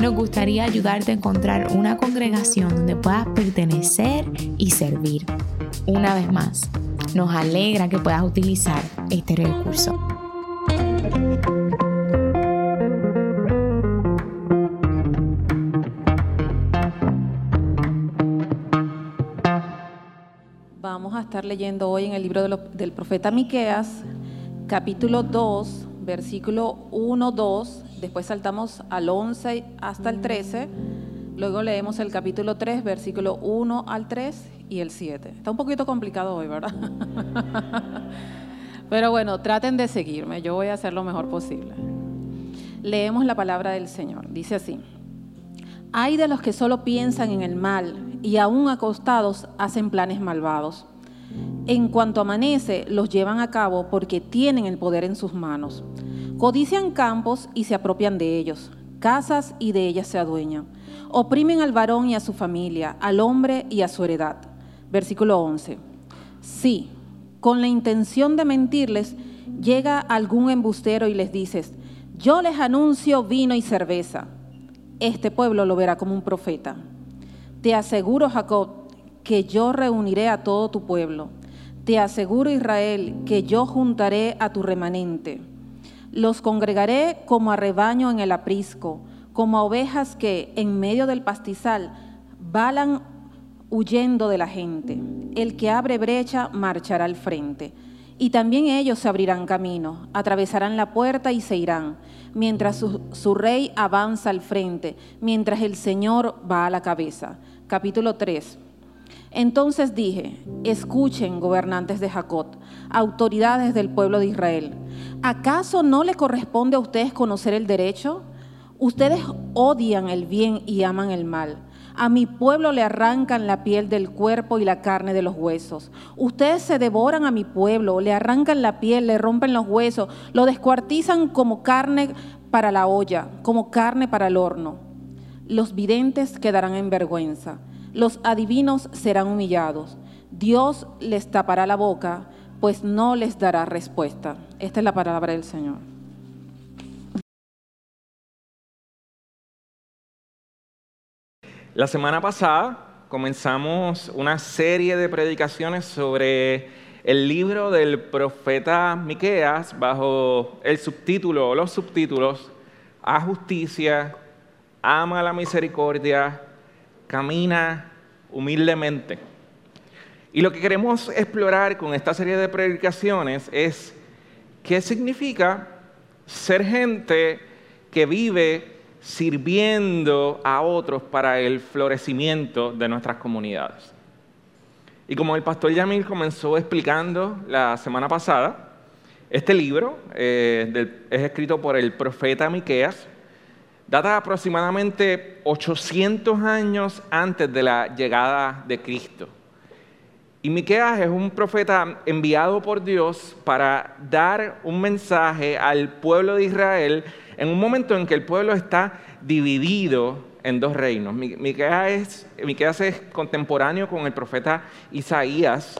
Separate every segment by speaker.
Speaker 1: nos gustaría ayudarte a encontrar una congregación donde puedas pertenecer y servir. Una vez más, nos alegra que puedas utilizar este recurso.
Speaker 2: Vamos a estar leyendo hoy en el libro del profeta Miqueas, capítulo 2, versículo 1, 2, después saltamos al 11 hasta el 13, luego leemos el capítulo 3, versículo 1 al 3 y el 7. Está un poquito complicado hoy, ¿verdad? Pero bueno, traten de seguirme, yo voy a hacer lo mejor posible. Leemos la palabra del Señor, dice así. Hay de los que solo piensan en el mal y aún acostados hacen planes malvados. En cuanto amanece, los llevan a cabo porque tienen el poder en sus manos. Codician campos y se apropian de ellos, casas y de ellas se adueñan. Oprimen al varón y a su familia, al hombre y a su heredad. Versículo 11. Sí, con la intención de mentirles, llega algún embustero y les dices, yo les anuncio vino y cerveza. Este pueblo lo verá como un profeta. Te aseguro, Jacob, que yo reuniré a todo tu pueblo. Te aseguro, Israel, que yo juntaré a tu remanente. Los congregaré como a rebaño en el aprisco, como a ovejas que en medio del pastizal balan huyendo de la gente. El que abre brecha marchará al frente. Y también ellos se abrirán camino, atravesarán la puerta y se irán, mientras su, rey avanza al frente, mientras el Señor va a la cabeza. Capítulo 3. Entonces dije, escuchen, gobernantes de Jacob, autoridades del pueblo de Israel, ¿acaso no le corresponde a ustedes conocer el derecho? Ustedes odian el bien y aman el mal. A mi pueblo le arrancan la piel del cuerpo y la carne de los huesos. Ustedes se devoran a mi pueblo, le arrancan la piel, le rompen los huesos, lo descuartizan como carne para la olla, como carne para el horno. Los videntes quedarán en vergüenza los adivinos serán humillados. Dios les tapará la boca, pues no les dará respuesta. Esta es la palabra del Señor.
Speaker 3: La semana pasada comenzamos una serie de predicaciones sobre el libro del profeta Miqueas bajo el subtítulo o los subtítulos A justicia, ama la misericordia, camina humildemente. Y lo que queremos explorar con esta serie de predicaciones es qué significa ser gente que vive sirviendo a otros para el florecimiento de nuestras comunidades. Y como el pastor Yamil comenzó explicando la semana pasada, este libro eh, es escrito por el profeta Miqueas, data aproximadamente 800 años antes de la llegada de Cristo. Y Miqueas es un profeta enviado por Dios para dar un mensaje al pueblo de Israel en un momento en que el pueblo está dividido en dos reinos. Miqueas es, contemporáneo con el profeta Isaías.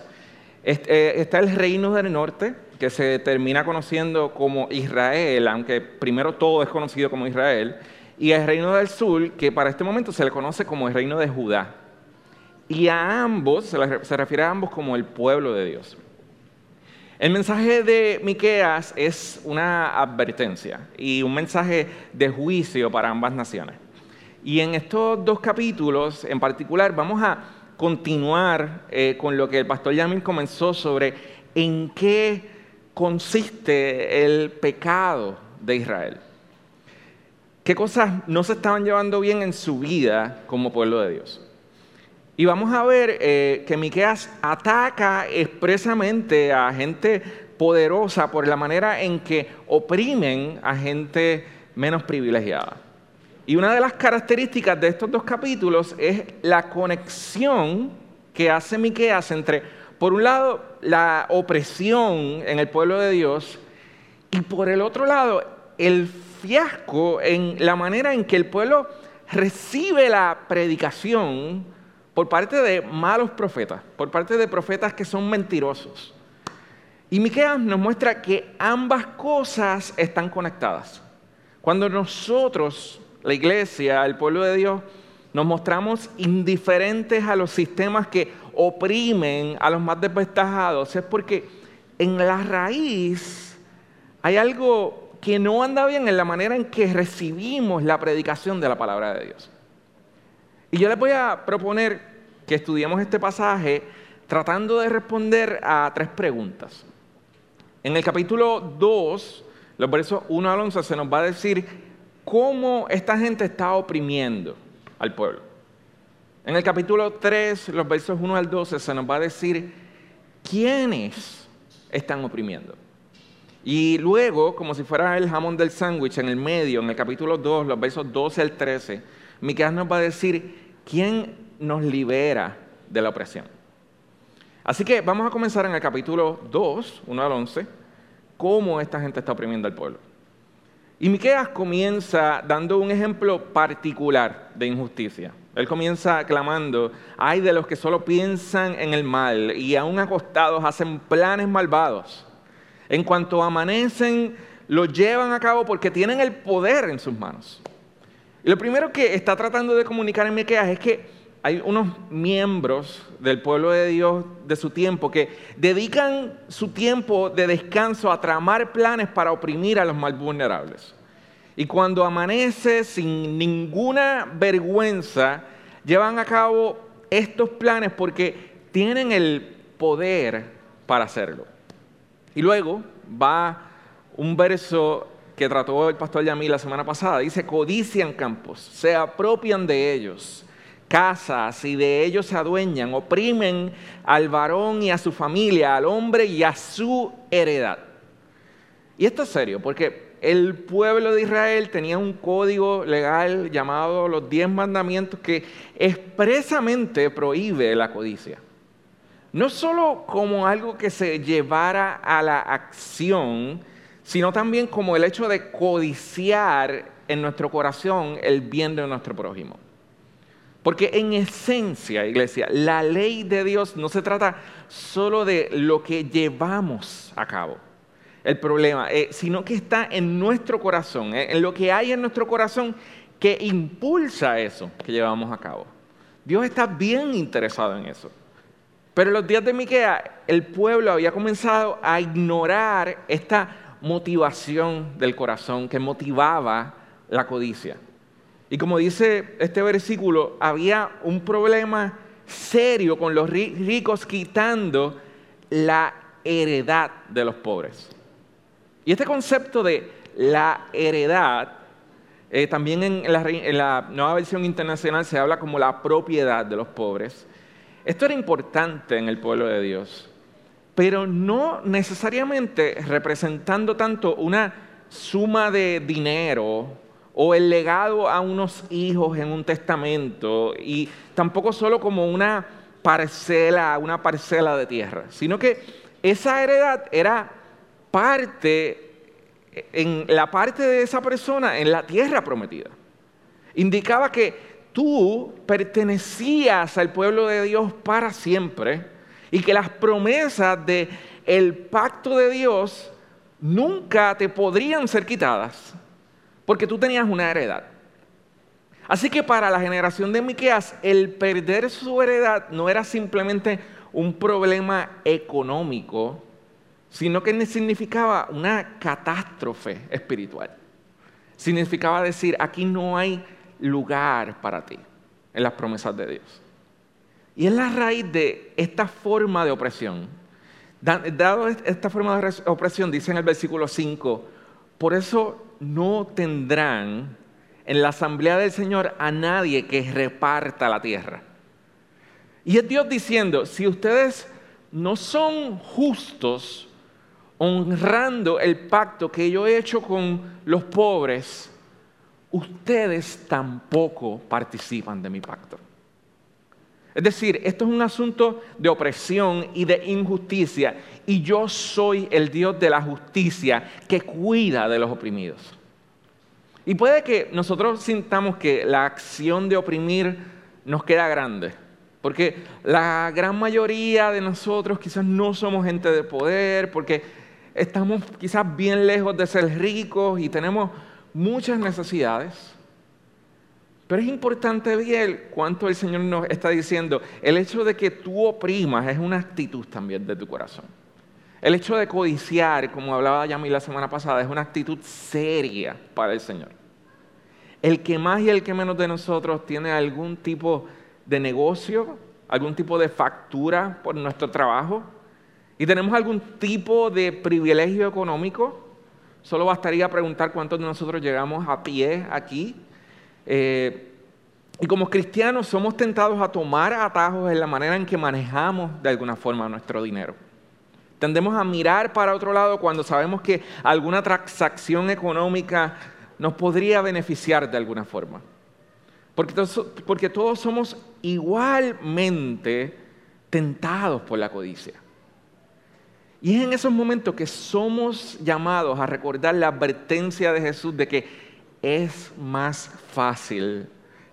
Speaker 3: Eh, está el reino del norte, que se termina conociendo como Israel, aunque primero todo es conocido como Israel y el reino del sur, que para este momento se le conoce como el reino de Judá. Y a ambos, se, refiere a ambos como el pueblo de Dios. El mensaje de Miqueas es una advertencia y un mensaje de juicio para ambas naciones. Y en estos dos capítulos en particular vamos a continuar eh, con lo que el pastor Yamil comenzó sobre en qué consiste el pecado de Israel qué cosas no se estaban llevando bien en su vida como pueblo de Dios. Y vamos a ver eh, que Miqueas ataca expresamente a gente poderosa por la manera en que oprimen a gente menos privilegiada. Y una de las características de estos dos capítulos es la conexión que hace Miqueas entre, por un lado, la opresión en el pueblo de Dios y por el otro lado, el fiasco en la manera en que el pueblo recibe la predicación por parte de malos profetas, por parte de profetas que son mentirosos. Y Miqueas nos muestra que ambas cosas están conectadas. Cuando nosotros, la iglesia, el pueblo de Dios, nos mostramos indiferentes a los sistemas que oprimen a los más desventajados, es porque en la raíz hay algo que no anda bien en la manera en que recibimos la predicación de la palabra de Dios. Y yo les voy a proponer que estudiemos este pasaje tratando de responder a tres preguntas. En el capítulo 2, los versos 1 al 11, se nos va a decir cómo esta gente está oprimiendo al pueblo. En el capítulo 3, los versos 1 al 12, se nos va a decir quiénes están oprimiendo. Y luego, como si fuera el jamón del sándwich, en el medio, en el capítulo 2, los versos 12 al 13, Miqueas nos va a decir quién nos libera de la opresión. Así que vamos a comenzar en el capítulo 2, 1 al 11, cómo esta gente está oprimiendo al pueblo. Y Miqueas comienza dando un ejemplo particular de injusticia. Él comienza clamando, hay de los que solo piensan en el mal y aún acostados hacen planes malvados. En cuanto amanecen, lo llevan a cabo porque tienen el poder en sus manos. Y lo primero que está tratando de comunicar en Miqueas es que hay unos miembros del pueblo de Dios de su tiempo que dedican su tiempo de descanso a tramar planes para oprimir a los más vulnerables. Y cuando amanece sin ninguna vergüenza, llevan a cabo estos planes porque tienen el poder para hacerlo. Y luego va un verso que trató el pastor Yamil la semana pasada. Dice, codician campos, se apropian de ellos, casas y de ellos se adueñan, oprimen al varón y a su familia, al hombre y a su heredad. Y esto es serio, porque el pueblo de Israel tenía un código legal llamado los diez mandamientos que expresamente prohíbe la codicia no solo como algo que se llevara a la acción, sino también como el hecho de codiciar en nuestro corazón el bien de nuestro prójimo. Porque en esencia, iglesia, la ley de Dios no se trata solo de lo que llevamos a cabo, el problema, eh, sino que está en nuestro corazón, eh, en lo que hay en nuestro corazón que impulsa eso que llevamos a cabo. Dios está bien interesado en eso. Pero en los días de Miquea, el pueblo había comenzado a ignorar esta motivación del corazón que motivaba la codicia. Y como dice este versículo, había un problema serio con los ricos quitando la heredad de los pobres. Y este concepto de la heredad, eh, también en la, en la nueva versión internacional se habla como la propiedad de los pobres. Esto era importante en el pueblo de Dios, pero no necesariamente representando tanto una suma de dinero o el legado a unos hijos en un testamento y tampoco solo como una parcela, una parcela de tierra, sino que esa heredad era parte en la parte de esa persona en la tierra prometida. Indicaba que tú pertenecías al pueblo de Dios para siempre y que las promesas del el pacto de Dios nunca te podrían ser quitadas porque tú tenías una heredad. Así que para la generación de Miqueas el perder su heredad no era simplemente un problema económico, sino que significaba una catástrofe espiritual. Significaba decir, aquí no hay lugar para ti en las promesas de Dios. Y es la raíz de esta forma de opresión. Dado esta forma de opresión, dice en el versículo 5, por eso no tendrán en la asamblea del Señor a nadie que reparta la tierra. Y es Dios diciendo, si ustedes no son justos honrando el pacto que yo he hecho con los pobres, ustedes tampoco participan de mi pacto. Es decir, esto es un asunto de opresión y de injusticia, y yo soy el Dios de la justicia que cuida de los oprimidos. Y puede que nosotros sintamos que la acción de oprimir nos queda grande, porque la gran mayoría de nosotros quizás no somos gente de poder, porque estamos quizás bien lejos de ser ricos y tenemos muchas necesidades. Pero es importante ver cuánto el Señor nos está diciendo. El hecho de que tú oprimas es una actitud también de tu corazón. El hecho de codiciar, como hablaba Yami la semana pasada, es una actitud seria para el Señor. El que más y el que menos de nosotros tiene algún tipo de negocio, algún tipo de factura por nuestro trabajo y tenemos algún tipo de privilegio económico, solo bastaría preguntar cuántos de nosotros llegamos a pie aquí. Eh, y como cristianos somos tentados a tomar atajos en la manera en que manejamos de alguna forma nuestro dinero. Tendemos a mirar para otro lado cuando sabemos que alguna transacción económica nos podría beneficiar de alguna forma. Porque porque todos somos igualmente tentados por la codicia. Y es en esos momentos que somos llamados a recordar la advertencia de Jesús de que es más fácil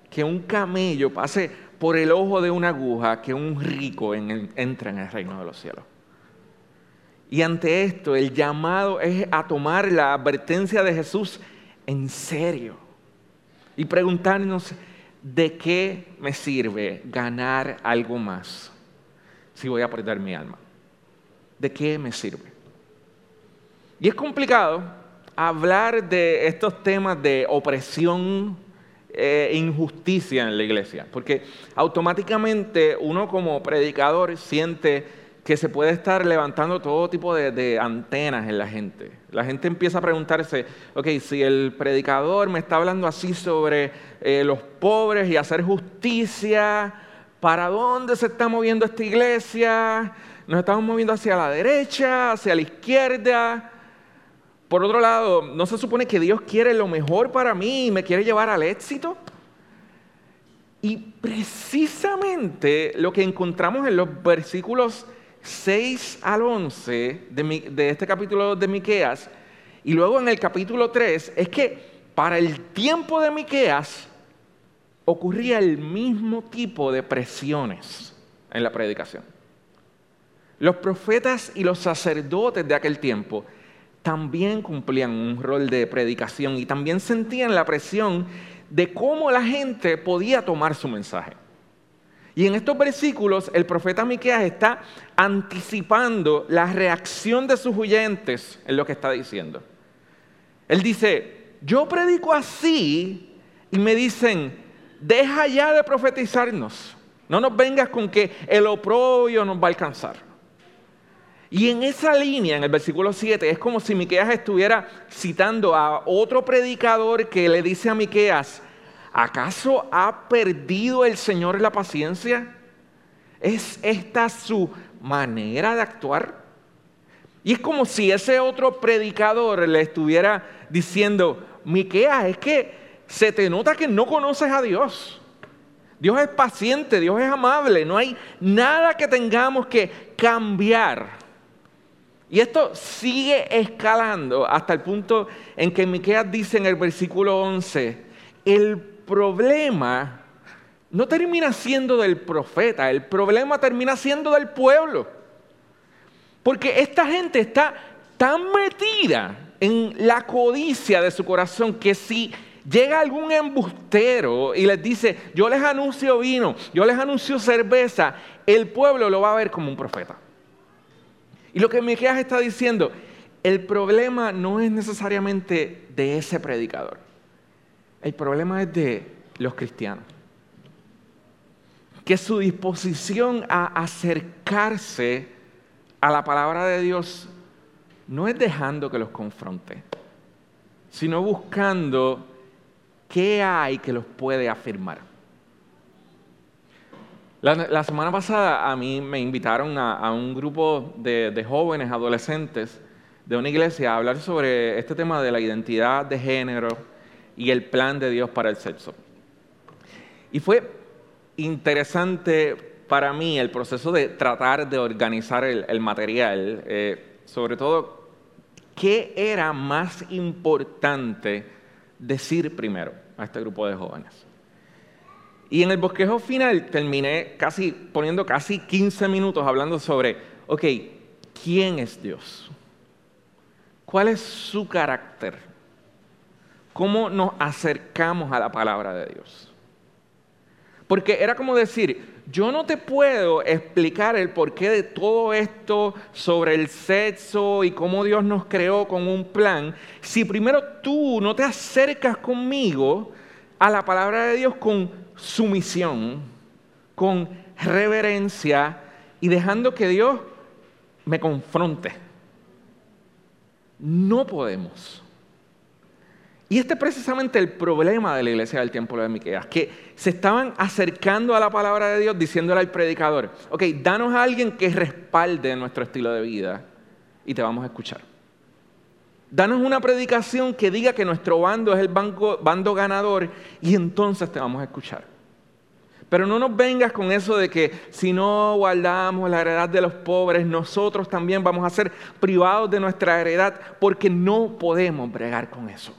Speaker 3: que un camello pase por el ojo de una aguja que un rico entre en el reino de los cielos. Y ante esto, el llamado es a tomar la advertencia de Jesús en serio y preguntarnos, ¿de qué me sirve ganar algo más si voy a perder mi alma? ¿De qué me sirve? Y es complicado hablar de estos temas de opresión e injusticia en la iglesia, porque automáticamente uno como predicador siente que se puede estar levantando todo tipo de, antenas en la gente. La gente empieza a preguntarse, ok, si el predicador me está hablando así sobre eh, los pobres y hacer justicia, ¿para dónde se está moviendo esta iglesia? Nos estamos moviendo hacia la derecha, hacia la izquierda. Por otro lado, ¿no se supone que Dios quiere lo mejor para mí y me quiere llevar al éxito? Y precisamente lo que encontramos en los versículos 6 al 11 de, este capítulo de Miqueas y luego en el capítulo 3 es que para el tiempo de Miqueas ocurría el mismo tipo de presiones en la predicación. Los profetas y los sacerdotes de aquel tiempo también cumplían un rol de predicación y también sentían la presión de cómo la gente podía tomar su mensaje. Y en estos versículos el profeta Miqueas está anticipando la reacción de sus oyentes en lo que está diciendo. Él dice, yo predico así y me dicen, deja ya de profetizarnos. No nos vengas con que el oprobio nos va a alcanzar. Y en esa línea, en el versículo 7, es como si Miqueas estuviera citando a otro predicador que le dice a Miqueas, ¿acaso ha perdido el Señor la paciencia? ¿Es esta su manera de actuar? Y es como si ese otro predicador le estuviera diciendo, Miqueas, es que se te nota que no conoces a Dios. Dios es paciente, Dios es amable, no hay nada que tengamos que cambiar. Y esto sigue escalando hasta el punto en que Miqueas dice en el versículo 11, el problema no termina siendo del profeta, el problema termina siendo del pueblo. Porque esta gente está tan metida en la codicia de su corazón que si llega algún embustero y les dice, yo les anuncio vino, yo les anuncio cerveza, el pueblo lo va a ver como un profeta. Y lo que Miqueas está diciendo, el problema no es necesariamente de ese predicador. El problema es de los cristianos. Que su disposición a acercarse a la palabra de Dios no es dejando que los confronte, sino buscando qué hay que los puede afirmar. La, semana pasada a mí me invitaron a, un grupo de jóvenes, adolescentes de una iglesia a hablar sobre este tema de la identidad de género y el plan de Dios para el sexo. Y fue interesante para mí el proceso de tratar de organizar el, material, eh, sobre todo, ¿qué era más importante decir primero a este grupo de jóvenes? Y en el bosquejo final terminé casi poniendo casi 15 minutos hablando sobre, ok, ¿quién es Dios? ¿Cuál es su carácter? ¿Cómo nos acercamos a la palabra de Dios? Porque era como decir, yo no te puedo explicar el porqué de todo esto sobre el sexo y cómo Dios nos creó con un plan, si primero tú no te acercas conmigo a la palabra de Dios con sumisión, con reverencia y dejando que Dios me confronte. No podemos. Y este es precisamente el problema de la iglesia del templo de Miqueas, que se estaban acercando a la palabra de Dios diciéndole al predicador, ok, danos a alguien que respalde nuestro estilo de vida y te vamos a escuchar. Danos una predicación que diga que nuestro bando es el bando ganador y entonces te vamos a escuchar. Pero no nos vengas con eso de que si no guardamos la heredad de los pobres, nosotros también vamos a ser privados de nuestra heredad porque no podemos bregar con eso.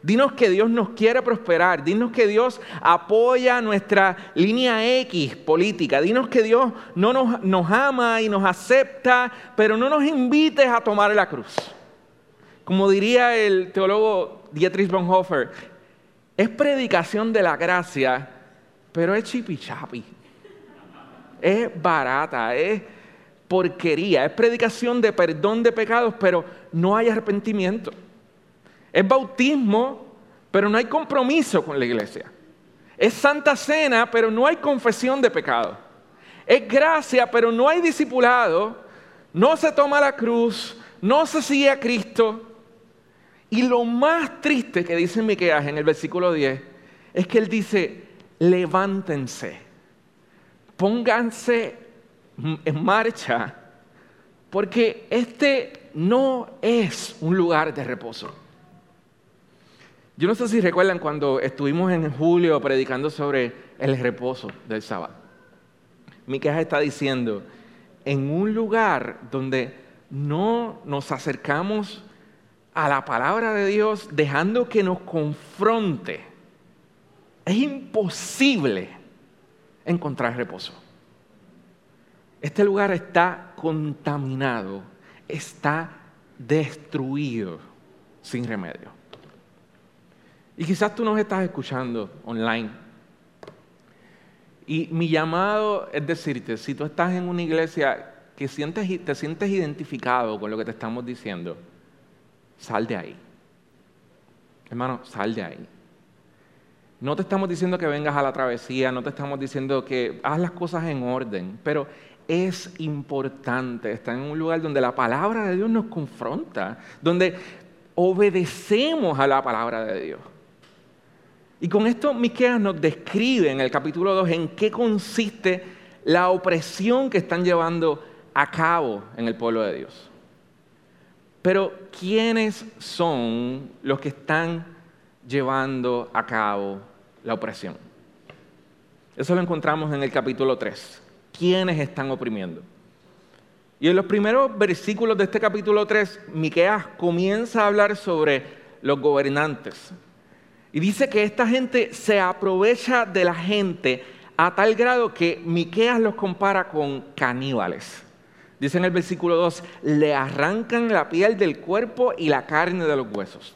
Speaker 3: Dinos que Dios nos quiere prosperar. Dinos que Dios apoya nuestra línea X política. Dinos que Dios no nos, nos ama y nos acepta, pero no nos invites a tomar la cruz. Como diría el teólogo Dietrich Bonhoeffer, es predicación de la gracia, pero es chipichapi. Es barata, es porquería, es predicación de perdón de pecados, pero no hay arrepentimiento. Es bautismo, pero no hay compromiso con la iglesia. Es santa cena, pero no hay confesión de pecado. Es gracia, pero no hay discipulado. No se toma la cruz, no se sigue a Cristo. Y lo más triste que dice Miqueas en el versículo 10 es que él dice, levántense, pónganse en marcha, porque este no es un lugar de reposo. Yo no sé si recuerdan cuando estuvimos en julio predicando sobre el reposo del sábado. queja está diciendo, en un lugar donde no nos acercamos a la palabra de Dios dejando que nos confronte, es imposible encontrar reposo. Este lugar está contaminado, está destruido sin remedio. Y quizás tú nos estás escuchando online. Y mi llamado es decirte, si tú estás en una iglesia que te sientes identificado con lo que te estamos diciendo, sal de ahí. Hermano, sal de ahí. No te estamos diciendo que vengas a la travesía, no te estamos diciendo que haz las cosas en orden, pero es importante estar en un lugar donde la palabra de Dios nos confronta, donde obedecemos a la palabra de Dios. Y con esto Miqueas nos describe en el capítulo 2 en qué consiste la opresión que están llevando a cabo en el pueblo de Dios. Pero ¿quiénes son los que están llevando a cabo la opresión? Eso lo encontramos en el capítulo 3. ¿Quiénes están oprimiendo? Y en los primeros versículos de este capítulo 3, Miqueas comienza a hablar sobre los gobernantes, y dice que esta gente se aprovecha de la gente a tal grado que Miqueas los compara con caníbales. Dice en el versículo 2, le arrancan la piel del cuerpo y la carne de los huesos.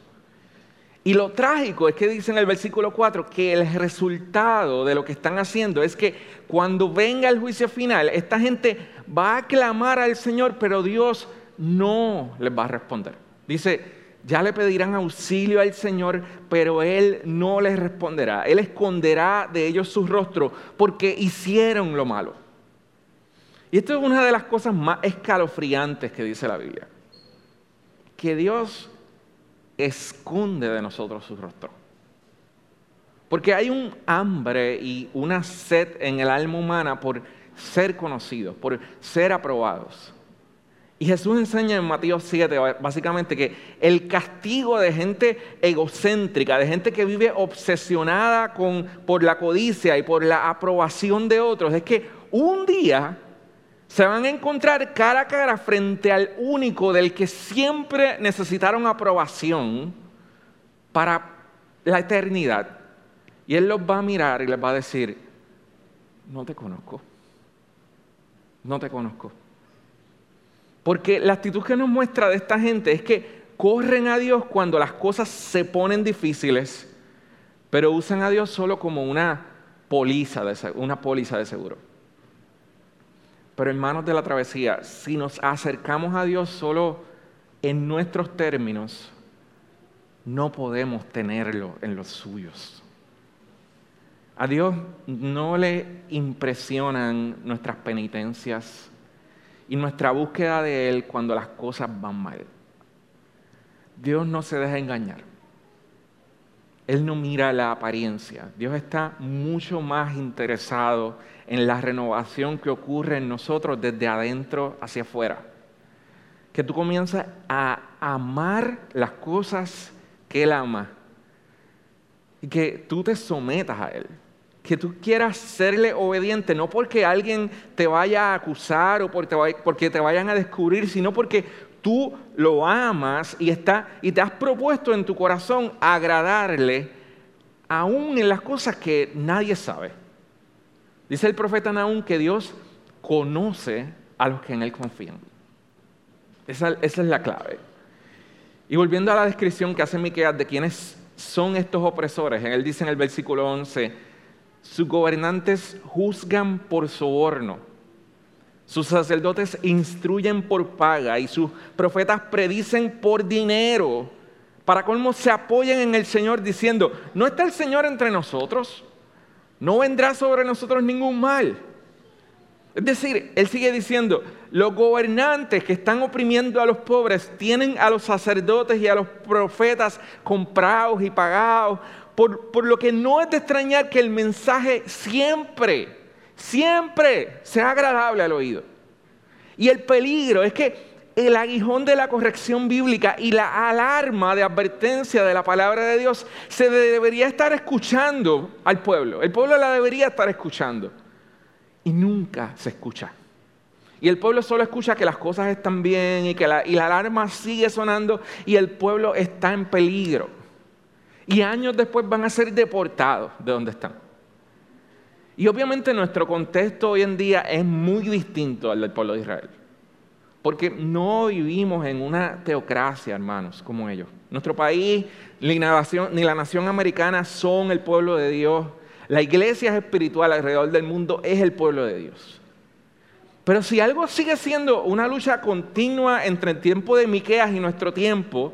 Speaker 3: Y lo trágico es que dice en el versículo 4 que el resultado de lo que están haciendo es que cuando venga el juicio final, esta gente va a clamar al Señor, pero Dios no les va a responder. Dice, ya le pedirán auxilio al Señor, pero Él no les responderá. Él esconderá de ellos su rostro porque hicieron lo malo. Y esto es una de las cosas más escalofriantes que dice la Biblia. Que Dios esconde de nosotros su rostro. Porque hay un hambre y una sed en el alma humana por ser conocidos, por ser aprobados. Y Jesús enseña en Mateo 7 básicamente que el castigo de gente egocéntrica, de gente que vive obsesionada con, por la codicia y por la aprobación de otros, es que un día se van a encontrar cara a cara frente al único del que siempre necesitaron aprobación para la eternidad. Y Él los va a mirar y les va a decir, no te conozco, no te conozco. Porque la actitud que nos muestra de esta gente es que corren a Dios cuando las cosas se ponen difíciles, pero usan a Dios solo como una póliza de, una póliza de seguro. Pero hermanos de la travesía, si nos acercamos a Dios solo en nuestros términos, no podemos tenerlo en los suyos. A Dios no le impresionan nuestras penitencias y nuestra búsqueda de Él cuando las cosas van mal. Dios no se deja engañar. Él no mira la apariencia. Dios está mucho más interesado en la renovación que ocurre en nosotros desde adentro hacia afuera. Que tú comienzas a amar las cosas que Él ama y que tú te sometas a Él. Que tú quieras serle obediente, no porque alguien te vaya a acusar o porque te vayan a descubrir, sino porque tú lo amas y, está, y te has propuesto en tu corazón agradarle, aún en las cosas que nadie sabe. Dice el profeta Naúm que Dios conoce a los que en Él confían. Esa, es la clave. Y volviendo a la descripción que hace Miqueas de quiénes son estos opresores, él dice en el versículo 11, sus gobernantes juzgan por soborno, sus sacerdotes instruyen por paga y sus profetas predicen por dinero. Para colmo se apoyan en el Señor diciendo, ¿no está el Señor entre nosotros? no vendrá sobre nosotros ningún mal. Es decir, él sigue diciendo, los gobernantes que están oprimiendo a los pobres tienen a los sacerdotes y a los profetas comprados y pagados, por, por lo que no es de extrañar que el mensaje siempre, siempre sea agradable al oído. Y el peligro es que el aguijón de la corrección bíblica y la alarma de advertencia de la palabra de Dios se debería estar escuchando al pueblo. El pueblo la debería estar escuchando. Y nunca se escucha. Y el pueblo solo escucha que las cosas están bien y que la, la alarma sigue sonando y el pueblo está en peligro. Y años después van a ser deportados de donde están. Y obviamente nuestro contexto hoy en día es muy distinto al del pueblo de Israel. Porque no vivimos en una teocracia, hermanos, como ellos. Nuestro país ni la, nación, americana son el pueblo de Dios. La iglesia espiritual alrededor del mundo es el pueblo de Dios. Pero si algo sigue siendo una lucha continua entre el tiempo de Miqueas y nuestro tiempo,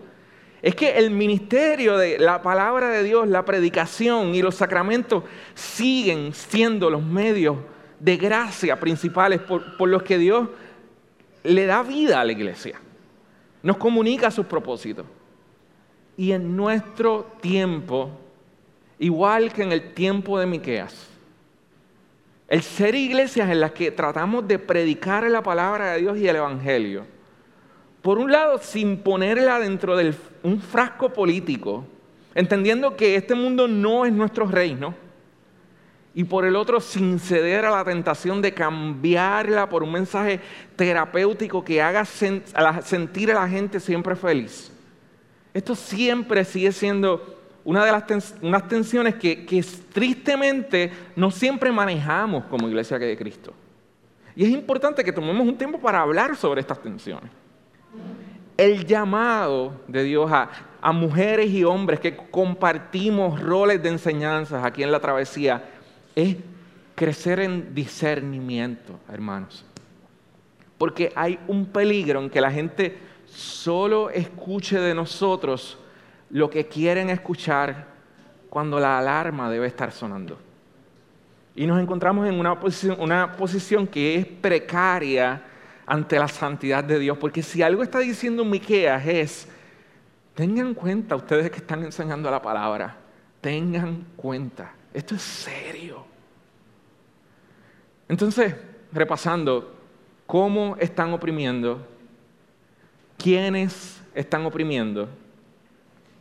Speaker 3: es que el ministerio de la palabra de Dios, la predicación y los sacramentos siguen siendo los medios de gracia principales por, los que Dios le da vida a la iglesia, nos comunica sus propósitos. Y en nuestro tiempo, igual que en el tiempo de Miqueas, el ser iglesias en las que tratamos de predicar la palabra de Dios y el Evangelio, por un lado, sin ponerla dentro de un frasco político, entendiendo que este mundo no es nuestro reino, y por el otro sin ceder a la tentación de cambiarla por un mensaje terapéutico que haga sentir a la gente siempre feliz. Esto siempre sigue siendo una de las unas tensiones que, que tristemente no siempre manejamos como iglesia de Cristo. Y es importante que tomemos un tiempo para hablar sobre estas tensiones. El llamado de Dios a, mujeres y hombres que compartimos roles de enseñanzas aquí en la travesía es crecer en discernimiento, hermanos. Porque hay un peligro en que la gente solo escuche de nosotros lo que quieren escuchar cuando la alarma debe estar sonando. Y nos encontramos en una posición que es precaria ante la santidad de Dios. Porque si algo está diciendo Miqueas es, tengan cuenta ustedes que están enseñando la palabra, tengan cuenta esto es serio. Entonces, repasando, ¿cómo están oprimiendo quiénes están oprimiendo.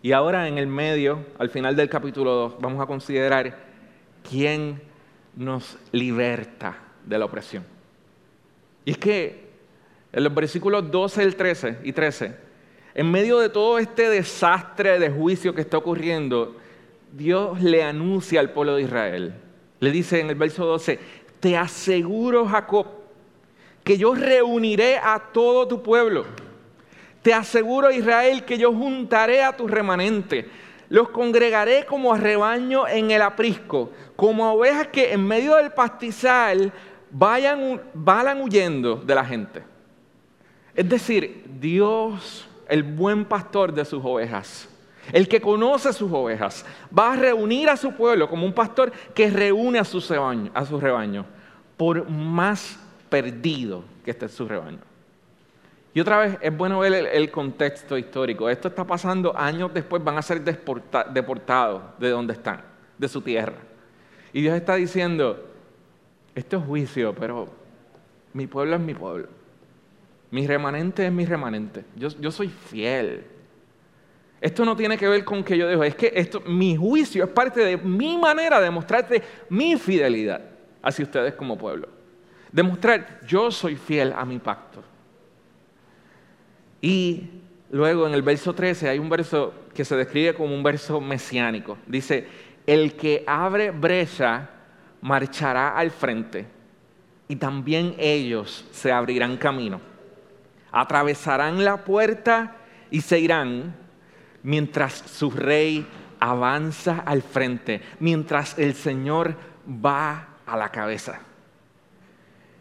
Speaker 3: Y ahora en el medio, al final del capítulo 2, vamos a considerar quién nos liberta de la opresión. Y es que en los versículos 12 el 13 y 13, en medio de todo este desastre de juicio que está ocurriendo, Dios le anuncia al pueblo de Israel. Le dice en el verso 12, te aseguro Jacob que yo reuniré a todo tu pueblo. Te aseguro Israel que yo juntaré a tu remanente. Los congregaré como a rebaño en el aprisco, como ovejas que en medio del pastizal vayan huyendo de la gente. Es decir, Dios, el buen pastor de sus ovejas, el que conoce sus ovejas, va a reunir a su pueblo como un pastor que reúne a su rebaño, a su rebaño por más perdido que esté su rebaño. Y otra vez es bueno ver el, contexto histórico. Esto está pasando años después, van a ser deportados de donde están, de su tierra. Y Dios está diciendo, esto es juicio, pero mi pueblo es mi pueblo. Mi remanente es mi remanente. Yo, yo soy fiel. Esto no tiene que ver con que yo dejo, es que esto, mi juicio es parte de mi manera de mostrarte mi fidelidad hacia ustedes como pueblo. Demostrar, yo soy fiel a mi pacto. Y luego en el verso 13 hay un verso que se describe como un verso mesiánico. Dice, el que abre brecha marchará al frente y también ellos se abrirán camino. Atravesarán la puerta y se irán mientras su rey avanza al frente, mientras el Señor va a la cabeza.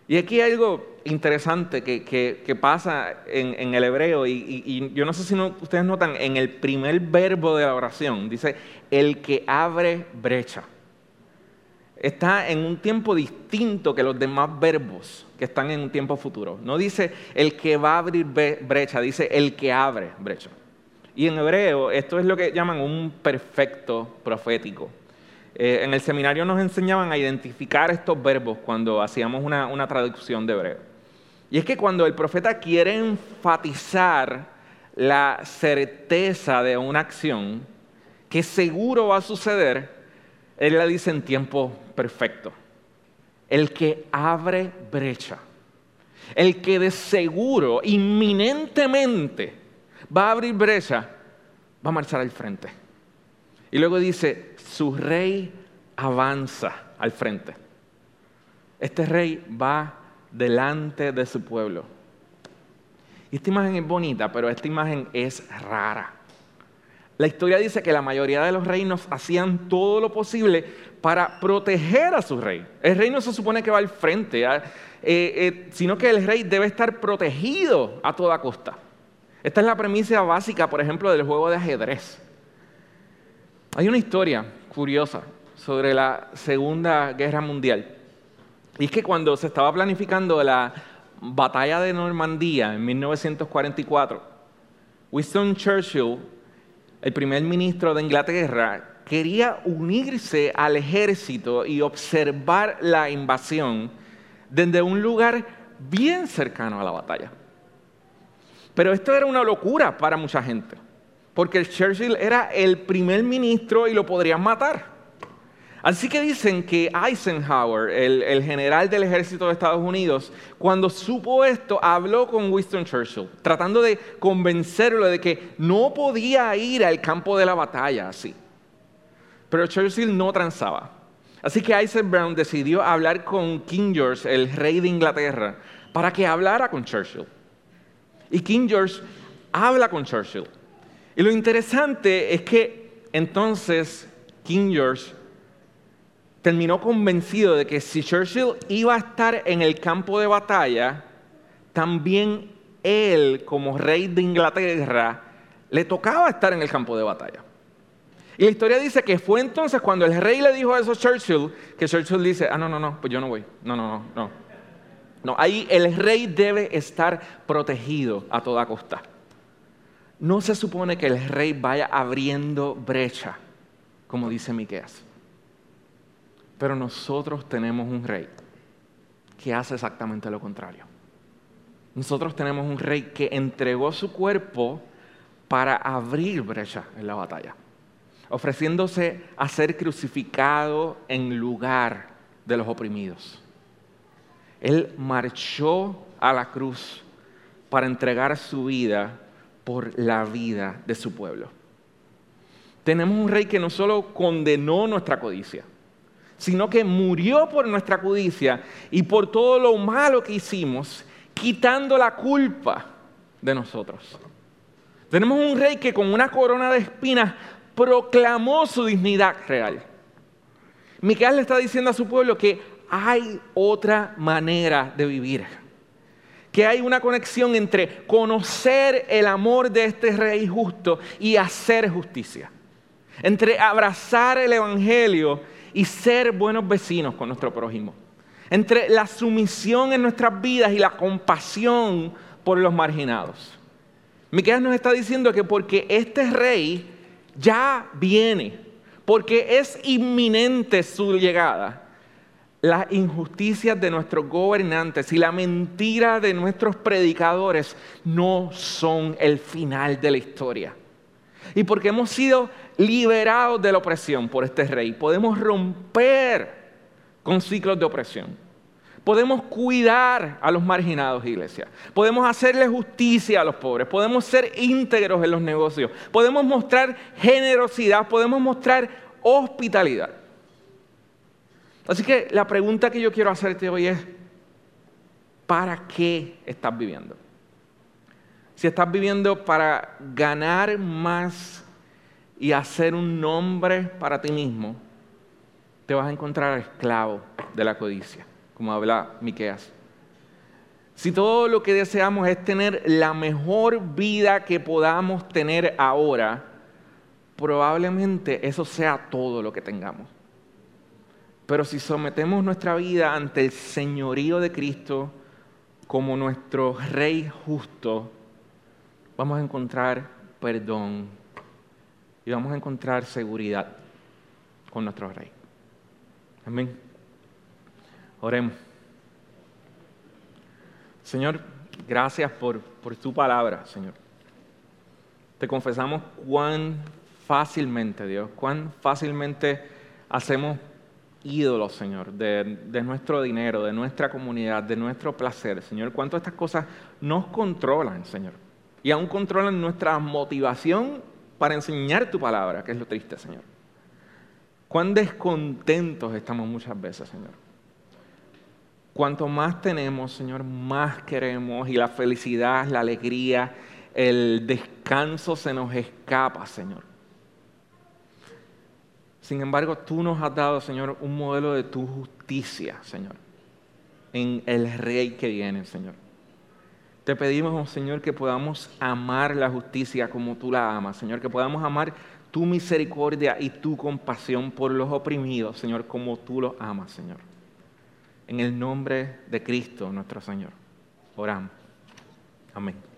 Speaker 3: Y aquí hay algo interesante que, pasa en, el hebreo, y, yo no sé si ustedes notan, en el primer verbo de la oración, dice, el que abre brecha. Está en un tiempo distinto que los demás verbos que están en un tiempo futuro. No dice el que va a abrir brecha, dice el que abre brecha. Y en hebreo esto es lo que llaman un perfecto profético. Eh, en el seminario nos enseñaban a identificar estos verbos cuando hacíamos una, una traducción de hebreo. Y es que cuando el profeta quiere enfatizar la certeza de una acción que seguro va a suceder, él la dice en tiempo perfecto. El que abre brecha. El que de seguro, inminentemente, va a abrir brecha, va a marchar al frente. Y luego dice, su rey avanza al frente. Este rey va delante de su pueblo. Y esta imagen es bonita, pero esta imagen es rara. La historia dice que la mayoría de los reinos hacían todo lo posible para proteger a su rey. El rey no se supone que va al frente, ¿ah? eh, eh, sino que el rey debe estar protegido a toda costa. Esta es la premisa básica, por ejemplo, del juego de ajedrez. Hay una historia curiosa sobre la Segunda Guerra Mundial. Y es que cuando se estaba planificando la batalla de Normandía en 1944, Winston Churchill, el primer ministro de Inglaterra, quería unirse al ejército y observar la invasión desde un lugar bien cercano a la batalla. Pero esto era una locura para mucha gente, porque Churchill era el primer ministro y lo podrían matar. Así que dicen que Eisenhower, el, general del ejército de Estados Unidos, cuando supo esto, habló con Winston Churchill, tratando de convencerlo de que no podía ir al campo de la batalla así. Pero Churchill no transaba. Así que Eisenhower decidió hablar con King George, el rey de Inglaterra, para que hablara con Churchill. Y King George habla con Churchill. Y lo interesante es que entonces King George terminó convencido de que si Churchill iba a estar en el campo de batalla, también él, como rey de Inglaterra, le tocaba estar en el campo de batalla. Y la historia dice que fue entonces cuando el rey le dijo eso a Churchill, que Churchill dice, ah, no, no, no, pues yo no voy. No, no, no, no. No, ahí el rey debe estar protegido a toda costa. No se supone que el rey vaya abriendo brecha, como dice Miqueas. Pero nosotros tenemos un rey que hace exactamente lo contrario. Nosotros tenemos un rey que entregó su cuerpo para abrir brecha en la batalla, ofreciéndose a ser crucificado en lugar de los oprimidos. Él marchó a la cruz para entregar su vida por la vida de su pueblo. Tenemos un rey que no solo condenó nuestra codicia, sino que murió por nuestra codicia y por todo lo malo que hicimos, quitando la culpa de nosotros. Tenemos un rey que con una corona de espinas proclamó su dignidad real. Miquel le está diciendo a su pueblo que hay otra manera de vivir. Que hay una conexión entre conocer el amor de este rey justo y hacer justicia. Entre abrazar el Evangelio y ser buenos vecinos con nuestro prójimo. Entre la sumisión en nuestras vidas y la compasión por los marginados. Miquel nos está diciendo que porque este rey ya viene, porque es inminente su llegada, las injusticias de nuestros gobernantes y la mentira de nuestros predicadores no son el final de la historia. Y porque hemos sido liberados de la opresión por este rey, podemos romper con ciclos de opresión. Podemos cuidar a los marginados, iglesia. Podemos hacerle justicia a los pobres. Podemos ser íntegros en los negocios. Podemos mostrar generosidad. Podemos mostrar hospitalidad. Así que la pregunta que yo quiero hacerte hoy es, ¿para qué estás viviendo? Si estás viviendo para ganar más y hacer un nombre para ti mismo, te vas a encontrar esclavo de la codicia, como habla Miqueas. Si todo lo que deseamos es tener la mejor vida que podamos tener ahora, probablemente eso sea todo lo que tengamos. Pero si sometemos nuestra vida ante el señorío de Cristo como nuestro Rey justo, vamos a encontrar perdón y vamos a encontrar seguridad con nuestro Rey. Amén. Oremos. Señor, gracias por, por tu palabra, Señor. Te confesamos cuán fácilmente, Dios, cuán fácilmente hacemos ídolos, Señor, de, nuestro dinero, de nuestra comunidad, de nuestro placer, Señor. Cuánto estas cosas nos controlan, Señor. Y aún controlan nuestra motivación para enseñar tu palabra, que es lo triste, Señor. Cuán descontentos estamos muchas veces, Señor. Cuanto más tenemos, Señor, más queremos y la felicidad, la alegría, el descanso se nos escapa, Señor. Sin embargo, tú nos has dado, Señor, un modelo de tu justicia, Señor, en el Rey que viene, Señor. Te pedimos, oh Señor, que podamos amar la justicia como tú la amas, Señor, que podamos amar tu misericordia y tu compasión por los oprimidos, Señor, como tú los amas, Señor. En el nombre de Cristo, nuestro Señor. Oramos. Amén.